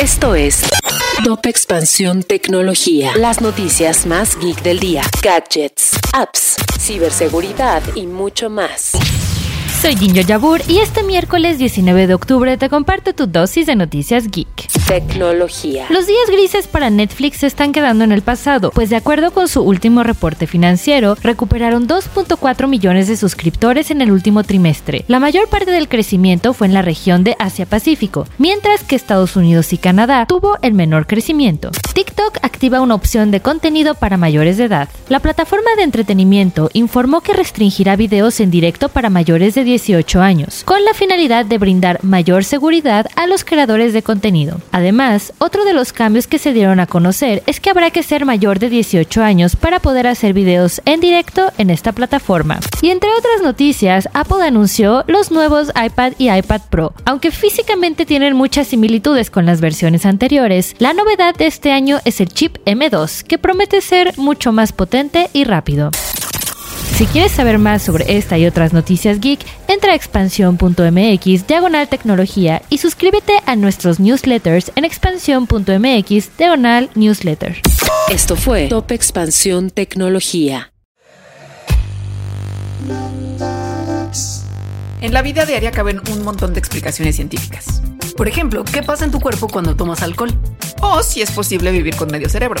Esto es Top Expansión Tecnología. Las noticias más geek del día. Gadgets, apps, ciberseguridad y mucho más. Soy Ginger Yabur y este miércoles 19 de octubre te comparto tu dosis de noticias geek. Tecnología. Los días grises para Netflix se están quedando en el pasado, pues de acuerdo con su último reporte financiero, recuperaron 2.4 millones de suscriptores en el último trimestre. La mayor parte del crecimiento fue en la región de Asia-Pacífico, mientras que Estados Unidos y Canadá tuvo el menor crecimiento. TikTok activa una opción de contenido para mayores de edad. La plataforma de entretenimiento informó que restringirá videos en directo para mayores de 18 años, con la finalidad de brindar mayor seguridad a los creadores de contenido. Además, otro de los cambios que se dieron a conocer es que habrá que ser mayor de 18 años para poder hacer videos en directo en esta plataforma. Y entre otras noticias, Apple anunció los nuevos iPad y iPad Pro. Aunque físicamente tienen muchas similitudes con las versiones anteriores, la novedad de este año es el chip M2, que promete ser mucho más potente y rápido. Si quieres saber más sobre esta y otras noticias geek, entra a expansión.mx diagonal tecnología y suscríbete a nuestros newsletters en expansión.mx diagonal newsletter. Esto fue Top Expansión Tecnología. En la vida diaria caben un montón de explicaciones científicas. Por ejemplo, ¿qué pasa en tu cuerpo cuando tomas alcohol? O si es posible vivir con medio cerebro.